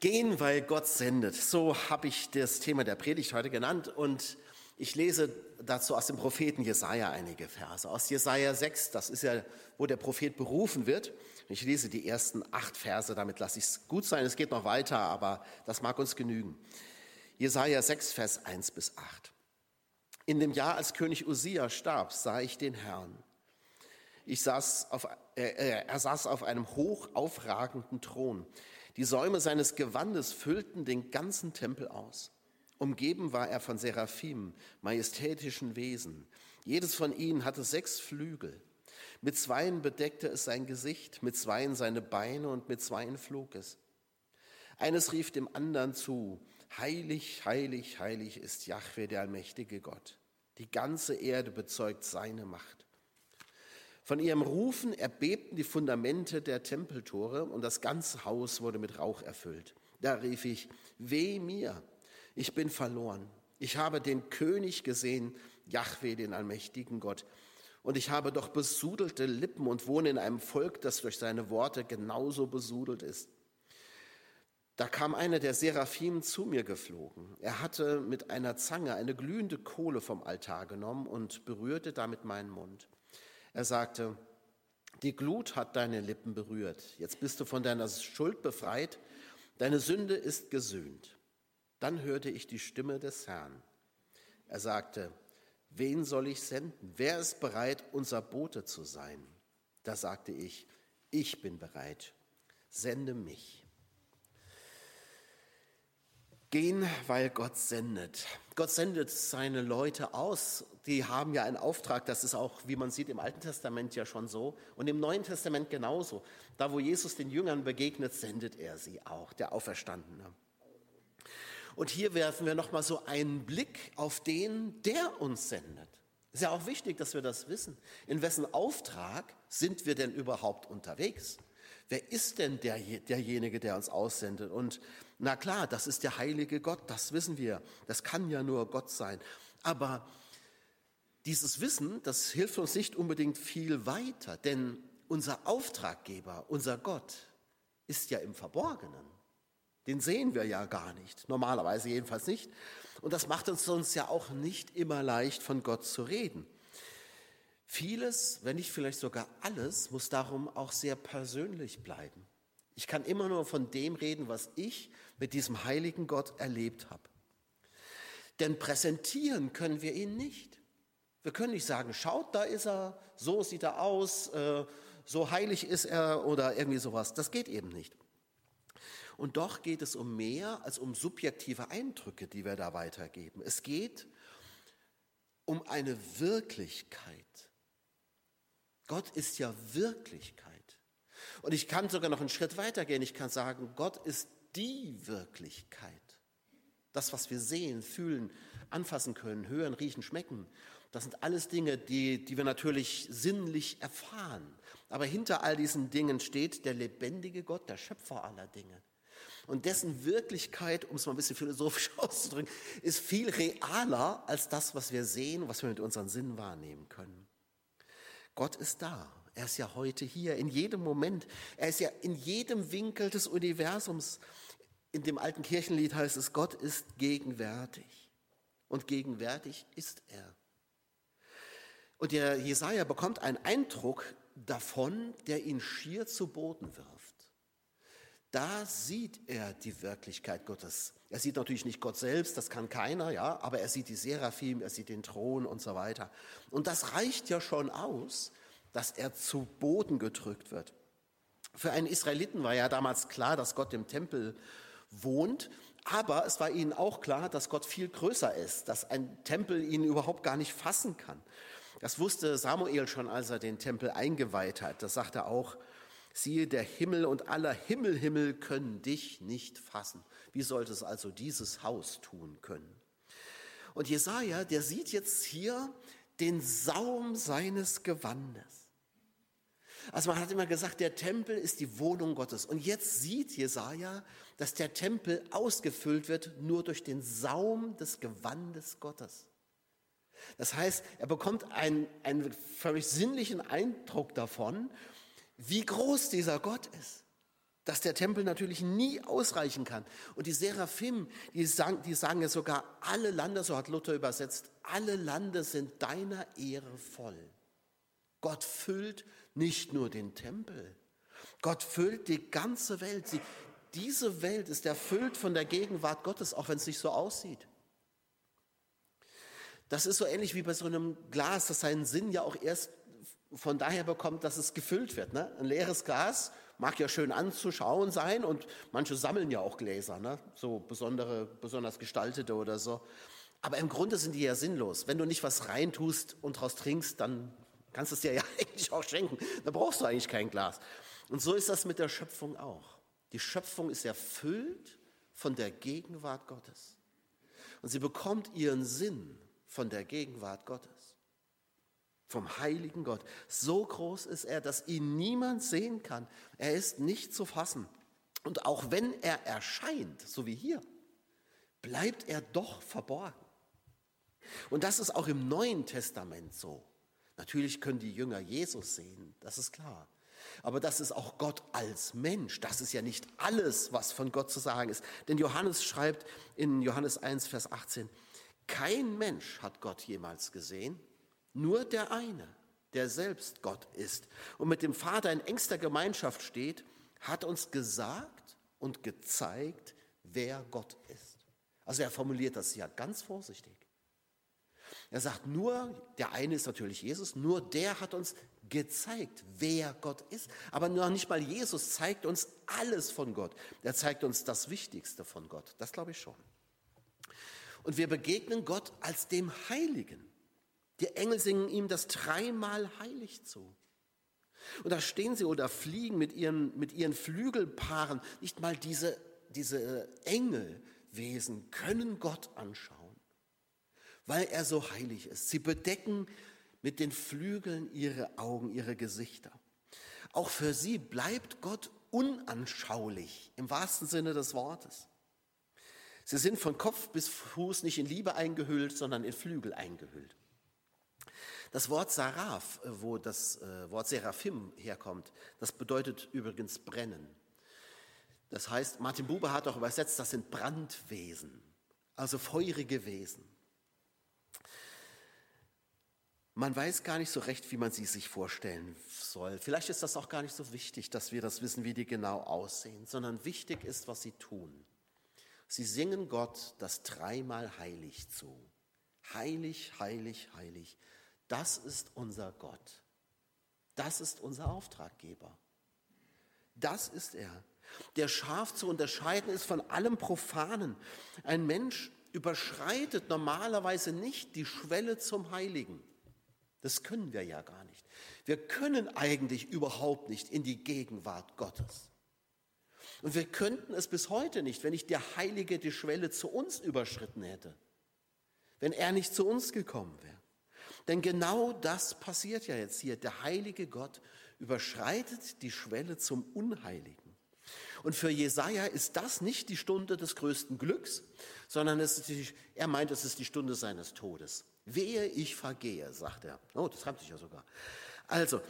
Gehen, weil Gott sendet. So habe ich das Thema der Predigt heute genannt und ich lese dazu aus dem Propheten Jesaja einige Verse. Aus Jesaja 6, das ist ja, wo der Prophet berufen wird. Ich lese die ersten acht Verse, damit lasse ich es gut sein. Es geht noch weiter, aber das mag uns genügen. Jesaja 6, Vers 1 bis 8. In dem Jahr, als König Usia starb, sah ich den Herrn. Ich saß auf, äh, äh er saß auf einem hoch aufragenden Thron. Die Säume seines Gewandes füllten den ganzen Tempel aus. Umgeben war er von Seraphim, majestätischen Wesen. Jedes von ihnen hatte sechs Flügel. Mit zweien bedeckte es sein Gesicht, mit zweien seine Beine und mit zweien flog es. Eines rief dem anderen zu, heilig, heilig, heilig ist Jahwe, der allmächtige Gott. Die ganze Erde bezeugt seine Macht. Von ihrem Rufen erbebten die Fundamente der Tempeltore und das ganze Haus wurde mit Rauch erfüllt. Da rief ich, weh mir, ich bin verloren. Ich habe den König gesehen, Jahwe, den allmächtigen Gott. Und ich habe doch besudelte Lippen und wohne in einem Volk, das durch seine Worte genauso besudelt ist. Da kam einer der Seraphim zu mir geflogen. Er hatte mit einer Zange eine glühende Kohle vom Altar genommen und berührte damit meinen Mund. Er sagte, die Glut hat deine Lippen berührt. Jetzt bist du von deiner Schuld befreit. Deine Sünde ist gesühnt. Dann hörte ich die Stimme des Herrn. Er sagte, wen soll ich senden? Wer ist bereit, unser Bote zu sein? Da sagte ich, ich bin bereit. Sende mich. Gehen, weil Gott sendet. Gott sendet seine Leute aus. Die haben ja einen Auftrag. Das ist auch, wie man sieht, im Alten Testament ja schon so. Und im Neuen Testament genauso. Da, wo Jesus den Jüngern begegnet, sendet er sie auch, der Auferstandene. Und hier werfen wir nochmal so einen Blick auf den, der uns sendet. Ist ja auch wichtig, dass wir das wissen. In wessen Auftrag sind wir denn überhaupt unterwegs? Wer ist denn der, derjenige, der uns aussendet? Und na klar, das ist der heilige Gott, das wissen wir. Das kann ja nur Gott sein. Aber dieses Wissen, das hilft uns nicht unbedingt viel weiter, denn unser Auftraggeber, unser Gott, ist ja im Verborgenen. Den sehen wir ja gar nicht, normalerweise jedenfalls nicht. Und das macht uns uns ja auch nicht immer leicht, von Gott zu reden. Vieles, wenn nicht vielleicht sogar alles, muss darum auch sehr persönlich bleiben. Ich kann immer nur von dem reden, was ich mit diesem heiligen Gott erlebt habe. Denn präsentieren können wir ihn nicht. Wir können nicht sagen, schaut, da ist er, so sieht er aus, äh, so heilig ist er oder irgendwie sowas. Das geht eben nicht. Und doch geht es um mehr als um subjektive Eindrücke, die wir da weitergeben. Es geht um eine Wirklichkeit, Gott ist ja Wirklichkeit. Und ich kann sogar noch einen Schritt weiter gehen. Ich kann sagen, Gott ist die Wirklichkeit. Das, was wir sehen, fühlen, anfassen können, hören, riechen, schmecken, das sind alles Dinge, die, die wir natürlich sinnlich erfahren. Aber hinter all diesen Dingen steht der lebendige Gott, der Schöpfer aller Dinge. Und dessen Wirklichkeit, um es mal ein bisschen philosophisch auszudrücken, ist viel realer als das, was wir sehen, was wir mit unseren Sinnen wahrnehmen können. Gott ist da. Er ist ja heute hier, in jedem Moment. Er ist ja in jedem Winkel des Universums. In dem alten Kirchenlied heißt es, Gott ist gegenwärtig. Und gegenwärtig ist er. Und der Jesaja bekommt einen Eindruck davon, der ihn schier zu Boden wirft. Da sieht er die Wirklichkeit Gottes. Er sieht natürlich nicht Gott selbst, das kann keiner, ja, aber er sieht die Seraphim, er sieht den Thron und so weiter. Und das reicht ja schon aus, dass er zu Boden gedrückt wird. Für einen Israeliten war ja damals klar, dass Gott im Tempel wohnt, aber es war ihnen auch klar, dass Gott viel größer ist, dass ein Tempel ihn überhaupt gar nicht fassen kann. Das wusste Samuel schon, als er den Tempel eingeweiht hat. Das sagt er auch, Siehe, der Himmel und aller Himmelhimmel können dich nicht fassen. Wie sollte es also dieses Haus tun können? Und Jesaja, der sieht jetzt hier den Saum seines Gewandes. Also man hat immer gesagt, der Tempel ist die Wohnung Gottes. Und jetzt sieht Jesaja, dass der Tempel ausgefüllt wird nur durch den Saum des Gewandes Gottes. Das heißt, er bekommt einen, einen völlig sinnlichen Eindruck davon, wie groß dieser Gott ist. dass der Tempel natürlich nie ausreichen kann. Und die Seraphim, die sagen, die sagen ja sogar, alle Lande, so hat Luther übersetzt, alle Lande sind deiner Ehre voll. Gott füllt nicht nur den Tempel, Gott füllt die ganze Welt. Sie, diese Welt ist erfüllt von der Gegenwart Gottes, auch wenn es nicht so aussieht. Das ist so ähnlich wie bei so einem Glas, das seinen Sinn ja auch erst von daher bekommt, dass es gefüllt wird. Ne? Ein leeres Glas mag ja schön anzuschauen sein und manche sammeln ja auch Gläser, ne? so besondere, besonders gestaltete oder so. Aber im Grunde sind die ja sinnlos. Wenn du nicht was reintust und daraus trinkst, dann kannst du es dir ja eigentlich auch schenken. Da brauchst du eigentlich kein Glas. Und so ist das mit der Schöpfung auch. Die Schöpfung ist erfüllt von der Gegenwart Gottes. Und sie bekommt ihren Sinn von der Gegenwart Gottes vom heiligen Gott. So groß ist er, dass ihn niemand sehen kann. Er ist nicht zu fassen. Und auch wenn er erscheint, so wie hier, bleibt er doch verborgen. Und das ist auch im Neuen Testament so. Natürlich können die Jünger Jesus sehen, das ist klar. Aber das ist auch Gott als Mensch. Das ist ja nicht alles, was von Gott zu sagen ist. Denn Johannes schreibt in Johannes 1, Vers 18, kein Mensch hat Gott jemals gesehen, nur der eine, der selbst Gott ist und mit dem Vater in engster Gemeinschaft steht, hat uns gesagt und gezeigt, wer Gott ist. Also er formuliert das ja ganz vorsichtig. Er sagt nur, der eine ist natürlich Jesus, nur der hat uns gezeigt, wer Gott ist. Aber noch nicht mal Jesus zeigt uns alles von Gott. Er zeigt uns das Wichtigste von Gott. Das glaube ich schon. Und wir begegnen Gott als dem Heiligen. Die Engel singen ihm das dreimal heilig zu. Und da stehen sie oder fliegen mit ihren, mit ihren Flügelpaaren. Nicht mal diese, diese Engelwesen können Gott anschauen, weil er so heilig ist. Sie bedecken mit den Flügeln ihre Augen, ihre Gesichter. Auch für sie bleibt Gott unanschaulich im wahrsten Sinne des Wortes. Sie sind von Kopf bis Fuß nicht in Liebe eingehüllt, sondern in Flügel eingehüllt. Das Wort Saraf, äh, wo das äh, Wort Seraphim herkommt, das bedeutet übrigens brennen. Das heißt, Martin Buber hat auch übersetzt, das sind Brandwesen, also feurige Wesen. Man weiß gar nicht so recht, wie man sie sich vorstellen soll. Vielleicht ist das auch gar nicht so wichtig, dass wir das wissen, wie die genau aussehen, sondern wichtig ist, was sie tun. Sie singen Gott das dreimal heilig zu. Heilig, heilig, heilig. Das ist unser Gott. Das ist unser Auftraggeber. Das ist er. Der scharf zu unterscheiden ist von allem Profanen. Ein Mensch überschreitet normalerweise nicht die Schwelle zum Heiligen. Das können wir ja gar nicht. Wir können eigentlich überhaupt nicht in die Gegenwart Gottes. Und wir könnten es bis heute nicht, wenn nicht der Heilige die Schwelle zu uns überschritten hätte, wenn er nicht zu uns gekommen wäre. Denn genau das passiert ja jetzt hier. Der heilige Gott überschreitet die Schwelle zum Unheiligen. Und für Jesaja ist das nicht die Stunde des größten Glücks, sondern die, er meint, es ist die Stunde seines Todes. Wehe, ich vergehe, sagt er. Oh, das reimt sich ja sogar. Also,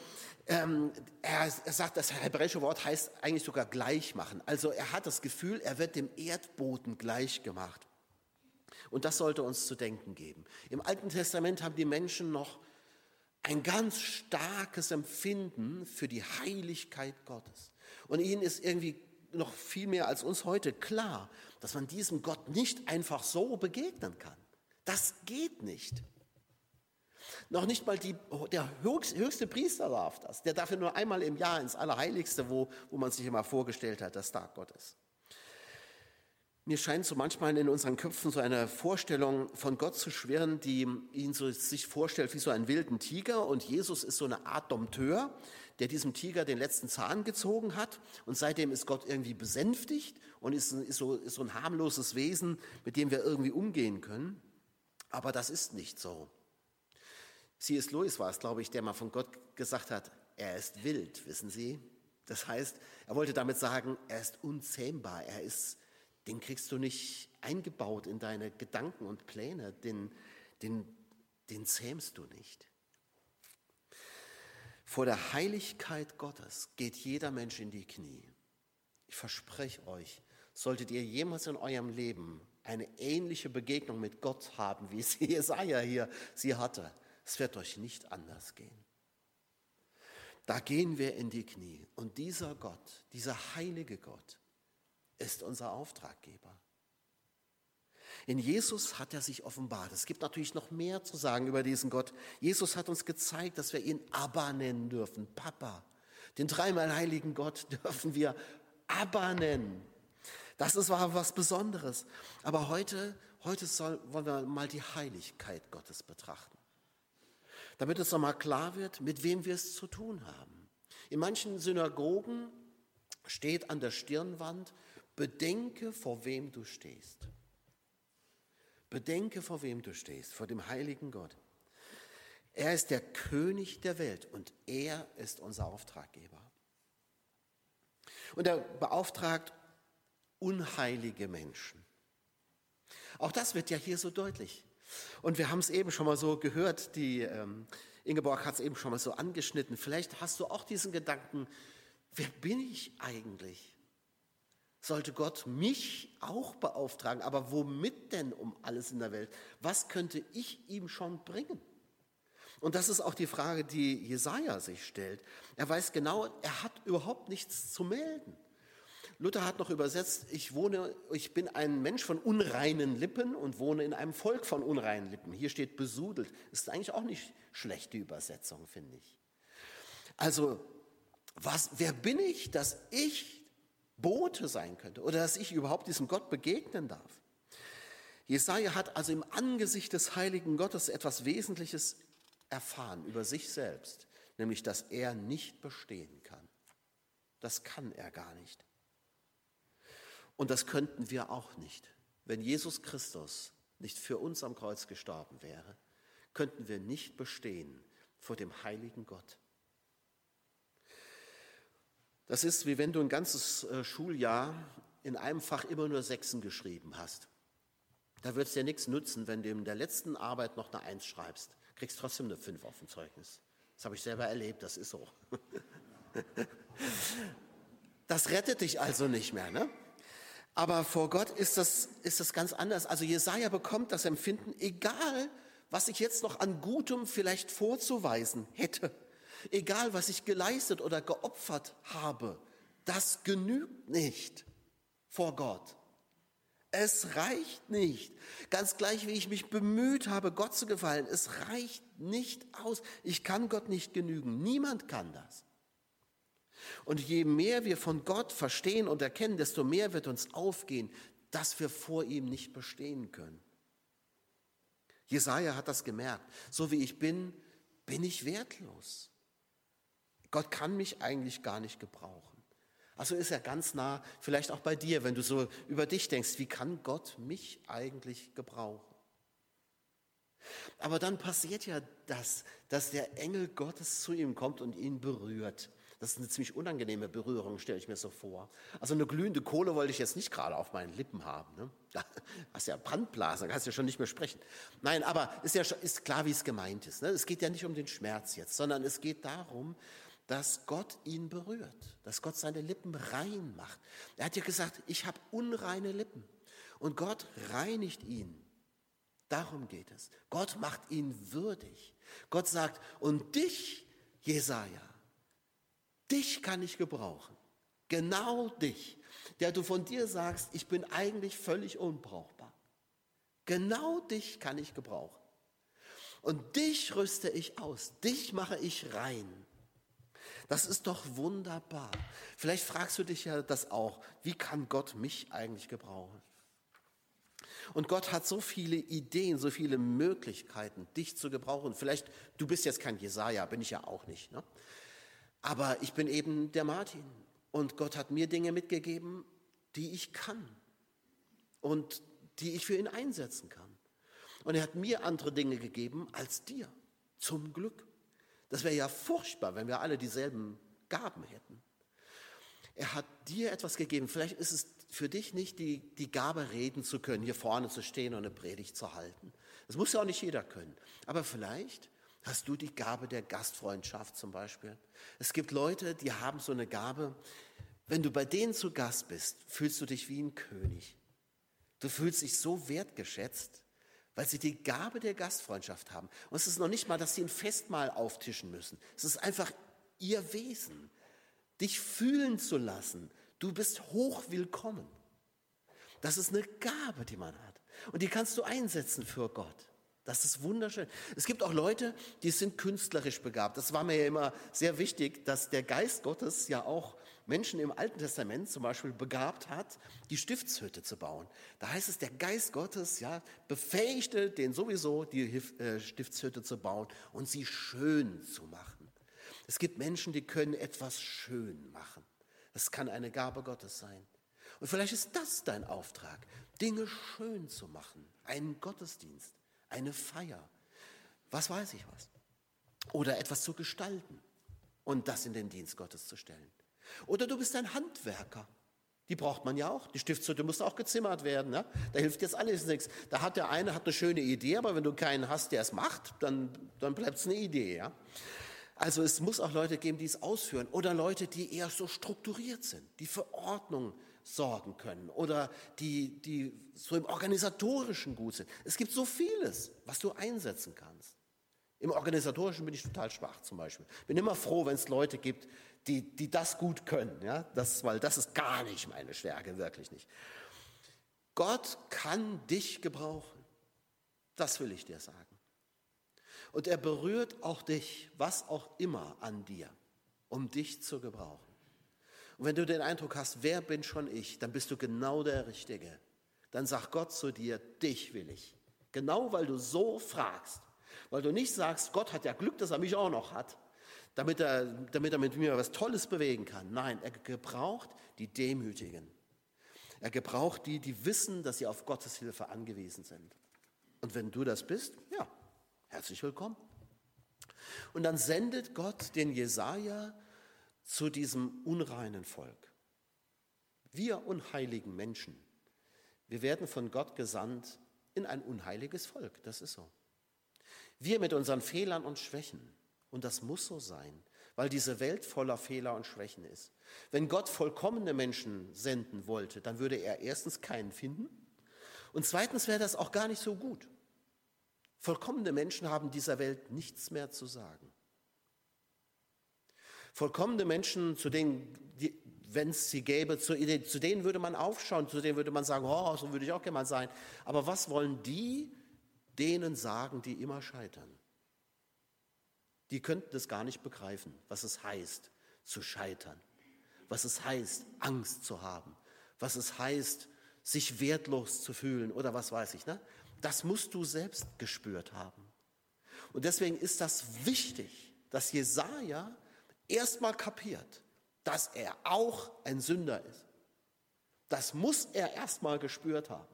ähm, er, er sagt, das hebräische Wort heißt eigentlich sogar gleich machen. Also er hat das Gefühl, er wird dem Erdboden gleich gemacht. Und das sollte uns zu denken geben. Im Alten Testament haben die Menschen noch ein ganz starkes Empfinden für die Heiligkeit Gottes. Und ihnen ist irgendwie noch viel mehr als uns heute klar, dass man diesem Gott nicht einfach so begegnen kann. Das geht nicht. Noch nicht mal die, der höchste Priester darf das. Der darf ja nur einmal im Jahr ins Allerheiligste, wo, wo man sich immer vorgestellt hat, das Tag Gottes. Mir scheint so manchmal in unseren Köpfen so eine Vorstellung von Gott zu schwirren, die ihn so sich vorstellt wie so einen wilden Tiger und Jesus ist so eine Art Dompteur, der diesem Tiger den letzten Zahn gezogen hat und seitdem ist Gott irgendwie besänftigt und ist, ist, so, ist so ein harmloses Wesen, mit dem wir irgendwie umgehen können. Aber das ist nicht so. C.S. Lewis war es, glaube ich, der mal von Gott gesagt hat, er ist wild, wissen Sie? Das heißt, er wollte damit sagen, er ist unzähmbar, er ist den kriegst du nicht eingebaut in deine Gedanken und Pläne, den, den, den zähmst du nicht. Vor der Heiligkeit Gottes geht jeder Mensch in die Knie. Ich verspreche euch, solltet ihr jemals in eurem Leben eine ähnliche Begegnung mit Gott haben, wie es Jesaja hier sie hatte, es wird euch nicht anders gehen. Da gehen wir in die Knie. Und dieser Gott, dieser heilige Gott, ist unser Auftraggeber. In Jesus hat er sich offenbart. Es gibt natürlich noch mehr zu sagen über diesen Gott. Jesus hat uns gezeigt, dass wir ihn Abba nennen dürfen, Papa. Den dreimal heiligen Gott dürfen wir Abba nennen. Das ist was Besonderes. Aber heute, heute soll, wollen wir mal die Heiligkeit Gottes betrachten. Damit es nochmal klar wird, mit wem wir es zu tun haben. In manchen Synagogen steht an der Stirnwand, bedenke, vor wem du stehst. Bedenke, vor wem du stehst, vor dem heiligen Gott. Er ist der König der Welt und er ist unser Auftraggeber. Und er beauftragt unheilige Menschen. Auch das wird ja hier so deutlich. Und wir haben es eben schon mal so gehört, die ähm, Ingeborg hat es eben schon mal so angeschnitten. Vielleicht hast du auch diesen Gedanken, wer bin ich eigentlich? sollte Gott mich auch beauftragen. Aber womit denn um alles in der Welt? Was könnte ich ihm schon bringen? Und das ist auch die Frage, die Jesaja sich stellt. Er weiß genau, er hat überhaupt nichts zu melden. Luther hat noch übersetzt, ich wohne, ich bin ein Mensch von unreinen Lippen und wohne in einem Volk von unreinen Lippen. Hier steht besudelt. Ist eigentlich auch nicht schlechte Übersetzung, finde ich. Also, was, wer bin ich, dass ich Bote sein könnte oder dass ich überhaupt diesem Gott begegnen darf. Jesaja hat also im Angesicht des heiligen Gottes etwas Wesentliches erfahren über sich selbst, nämlich dass er nicht bestehen kann. Das kann er gar nicht. Und das könnten wir auch nicht. Wenn Jesus Christus nicht für uns am Kreuz gestorben wäre, könnten wir nicht bestehen vor dem heiligen Gott. Das ist wie wenn du ein ganzes äh, Schuljahr in einem Fach immer nur Sechsen geschrieben hast. Da wird es dir nichts nützen, wenn du in der letzten Arbeit noch eine Eins schreibst. Kriegst trotzdem eine Fünf auf dem Zeugnis. Das habe ich selber erlebt, das ist so. Das rettet dich also nicht mehr. Ne? Aber vor Gott ist das, ist das ganz anders. Also Jesaja bekommt das Empfinden, egal was ich jetzt noch an Gutem vielleicht vorzuweisen hätte, egal was ich geleistet oder geopfert habe, das genügt nicht vor Gott. Es reicht nicht. Ganz gleich, wie ich mich bemüht habe, Gott zu gefallen, es reicht nicht aus. Ich kann Gott nicht genügen. Niemand kann das. Und je mehr wir von Gott verstehen und erkennen, desto mehr wird uns aufgehen, dass wir vor ihm nicht bestehen können. Jesaja hat das gemerkt. So wie ich bin, bin ich wertlos. Gott kann mich eigentlich gar nicht gebrauchen. Also ist er ganz nah, vielleicht auch bei dir, wenn du so über dich denkst, wie kann Gott mich eigentlich gebrauchen? Aber dann passiert ja das, dass der Engel Gottes zu ihm kommt und ihn berührt. Das ist eine ziemlich unangenehme Berührung, stelle ich mir so vor. Also eine glühende Kohle wollte ich jetzt nicht gerade auf meinen Lippen haben. Ne? Da hast ja Brandblasen, da kannst du ja schon nicht mehr sprechen. Nein, aber ist ja ist klar, wie es gemeint ist. Ne? Es geht ja nicht um den Schmerz jetzt, sondern es geht darum, dass Gott ihn berührt, dass Gott seine Lippen rein macht. Er hat ja gesagt, ich habe unreine Lippen. Und Gott reinigt ihn. Darum geht es. Gott macht ihn würdig. Gott sagt, und dich, Jesaja, dich kann ich gebrauchen. Genau dich, der du von dir sagst, ich bin eigentlich völlig unbrauchbar. Genau dich kann ich gebrauchen. Und dich rüste ich aus, dich mache ich rein. Das ist doch wunderbar. Vielleicht fragst du dich ja das auch. Wie kann Gott mich eigentlich gebrauchen? Und Gott hat so viele Ideen, so viele Möglichkeiten, dich zu gebrauchen. Vielleicht, du bist jetzt kein Jesaja, bin ich ja auch nicht. Ne? Aber ich bin eben der Martin. Und Gott hat mir Dinge mitgegeben, die ich kann. Und die ich für ihn einsetzen kann. Und er hat mir andere Dinge gegeben als dir. Zum Glück. Das wäre ja furchtbar, wenn wir alle dieselben Gaben hätten. Er hat dir etwas gegeben. Vielleicht ist es für dich nicht die, die Gabe, reden zu können, hier vorne zu stehen und eine Predigt zu halten. Das muss ja auch nicht jeder können. Aber vielleicht hast du die Gabe der Gastfreundschaft zum Beispiel. Es gibt Leute, die haben so eine Gabe, Wenn du bei denen zu Gast bist, fühlst du dich wie ein König. Du fühlst dich so wertgeschätzt, weil sie die Gabe der Gastfreundschaft haben. Und es ist noch nicht mal, dass sie ein Festmahl auftischen müssen. Es ist einfach ihr Wesen, dich fühlen zu lassen. Du bist hochwillkommen. Das ist eine Gabe, die man hat. Und die kannst du einsetzen für Gott. Das ist wunderschön. Es gibt auch Leute, die sind künstlerisch begabt. Das war mir ja immer sehr wichtig, dass der Geist Gottes ja auch Menschen im Alten Testament zum Beispiel begabt hat, die Stiftshütte zu bauen. Da heißt es, der Geist Gottes ja, befähigte den sowieso, die äh, Stiftshütte zu bauen und sie schön zu machen. Es gibt Menschen, die können etwas schön machen. Das kann eine Gabe Gottes sein. Und vielleicht ist das dein Auftrag, Dinge schön zu machen. Einen Gottesdienst, eine Feier, was weiß ich was. Oder etwas zu gestalten und das in den Dienst Gottes zu stellen. Oder du bist ein Handwerker. Die braucht man ja auch. Die Stiftshütte muss auch gezimmert werden. Ne? Da hilft jetzt alles nichts. Da hat der eine hat eine schöne Idee, aber wenn du keinen hast, der es macht, dann, dann bleibt es eine Idee. Ja? Also es muss auch Leute geben, die es ausführen. Oder Leute, die eher so strukturiert sind, die für Ordnung sorgen können oder die, die so im Organisatorischen gut sind. Es gibt so vieles, was du einsetzen kannst. Im Organisatorischen bin ich total schwach zum Beispiel. Bin immer froh, wenn es Leute gibt, die, die das gut können, ja? das, weil das ist gar nicht meine Stärke, wirklich nicht. Gott kann dich gebrauchen. Das will ich dir sagen. Und er berührt auch dich, was auch immer an dir, um dich zu gebrauchen. Und wenn du den Eindruck hast, wer bin schon ich, dann bist du genau der Richtige. Dann sagt Gott zu dir, dich will ich. Genau weil du so fragst. Weil du nicht sagst, Gott hat ja Glück, dass er mich auch noch hat, damit er, damit er mit mir was Tolles bewegen kann. Nein, er gebraucht die Demütigen. Er gebraucht die, die wissen, dass sie auf Gottes Hilfe angewiesen sind. Und wenn du das bist, ja, herzlich willkommen. Und dann sendet Gott den Jesaja zu diesem unreinen Volk. Wir unheiligen Menschen, wir werden von Gott gesandt in ein unheiliges Volk. Das ist so. Wir mit unseren Fehlern und Schwächen. Und das muss so sein, weil diese Welt voller Fehler und Schwächen ist. Wenn Gott vollkommene Menschen senden wollte, dann würde er erstens keinen finden und zweitens wäre das auch gar nicht so gut. Vollkommene Menschen haben dieser Welt nichts mehr zu sagen. Vollkommene Menschen, zu denen, wenn es sie gäbe, zu, zu, denen würde man aufschauen, zu denen würde man sagen, oh, so würde ich auch gerne mal sein. Aber was wollen die denen sagen, die immer scheitern? Die könnten das gar nicht begreifen, was es heißt, zu scheitern, was es heißt, Angst zu haben, was es heißt, sich wertlos zu fühlen oder was weiß ich. Ne? Das musst du selbst gespürt haben. Und deswegen ist das wichtig, dass Jesaja erstmal kapiert, dass er auch ein Sünder ist. Das muss er erstmal gespürt haben.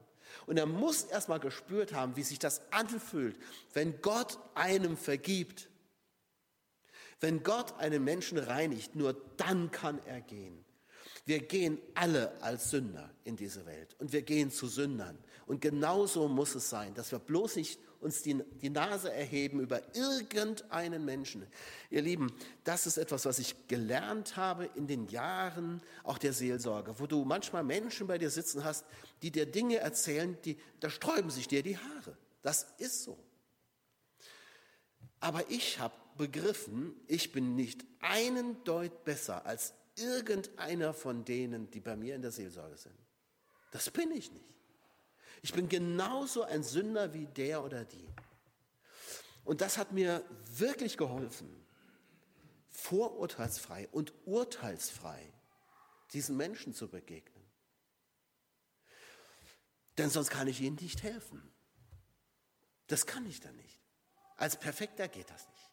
Und er muss erstmal gespürt haben, wie sich das anfühlt, wenn Gott einem vergibt. Wenn Gott einen Menschen reinigt, nur dann kann er gehen. Wir gehen alle als Sünder in diese Welt und wir gehen zu Sündern. Und genauso muss es sein, dass wir bloß nicht uns die, die Nase erheben über irgendeinen Menschen. Ihr Lieben, das ist etwas, was ich gelernt habe in den Jahren auch der Seelsorge, wo du manchmal Menschen bei dir sitzen hast, die dir Dinge erzählen, die, da sträuben sich dir die Haare. Das ist so. Aber ich habe begriffen, ich bin nicht einen Deut besser als irgendeiner von denen, die bei mir in der Seelsorge sind. Das bin ich nicht. Ich bin genauso ein Sünder wie der oder die. Und das hat mir wirklich geholfen, vorurteilsfrei und urteilsfrei diesen Menschen zu begegnen. Denn sonst kann ich ihnen nicht helfen. Das kann ich dann nicht. Als Perfekter geht das nicht.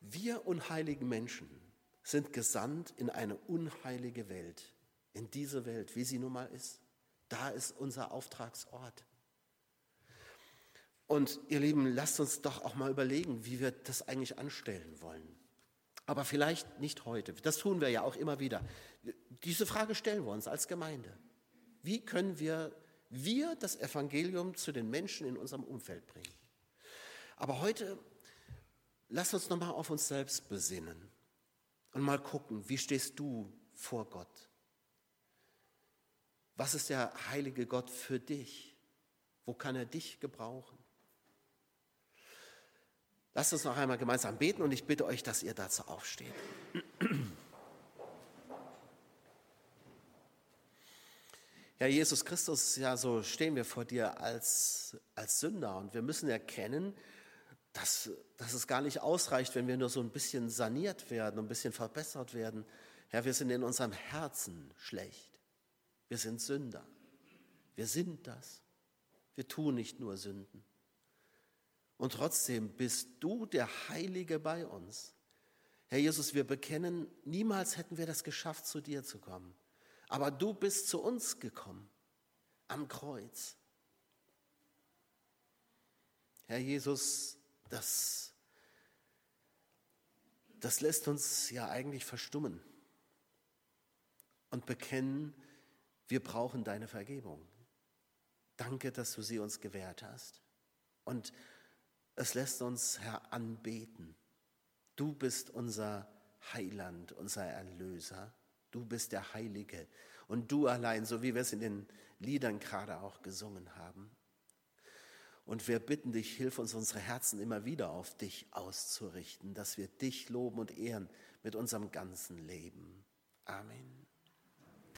Wir unheiligen Menschen sind gesandt in eine unheilige Welt, in diese Welt, wie sie nun mal ist. Da ist unser Auftragsort. Und ihr Lieben, lasst uns doch auch mal überlegen, wie wir das eigentlich anstellen wollen. Aber vielleicht nicht heute. Das tun wir ja auch immer wieder. Diese Frage stellen wir uns als Gemeinde. Wie können wir, wir das Evangelium zu den Menschen in unserem Umfeld bringen? Aber heute lasst uns nochmal auf uns selbst besinnen und mal gucken, wie stehst du vor Gott? Was ist der heilige Gott für dich? Wo kann er dich gebrauchen? Lasst uns noch einmal gemeinsam beten und ich bitte euch, dass ihr dazu aufsteht. Ja, Jesus Christus, ja, so stehen wir vor dir als, als Sünder und wir müssen erkennen, dass, dass es gar nicht ausreicht, wenn wir nur so ein bisschen saniert werden, ein bisschen verbessert werden. Herr, wir sind in unserem Herzen schlecht. Wir sind Sünder. Wir sind das. Wir tun nicht nur Sünden. Und trotzdem bist du der Heilige bei uns. Herr Jesus, wir bekennen, niemals hätten wir das geschafft, zu dir zu kommen. Aber du bist zu uns gekommen am Kreuz. Herr Jesus, das, das lässt uns ja eigentlich verstummen und bekennen, wir brauchen deine Vergebung. Danke, dass du sie uns gewährt hast. Und es lässt uns, Herr, anbeten. Du bist unser Heiland, unser Erlöser. Du bist der Heilige und du allein, so wie wir es in den Liedern gerade auch gesungen haben. Und wir bitten dich, hilf uns, unsere Herzen immer wieder auf dich auszurichten, dass wir dich loben und ehren mit unserem ganzen Leben. Amen.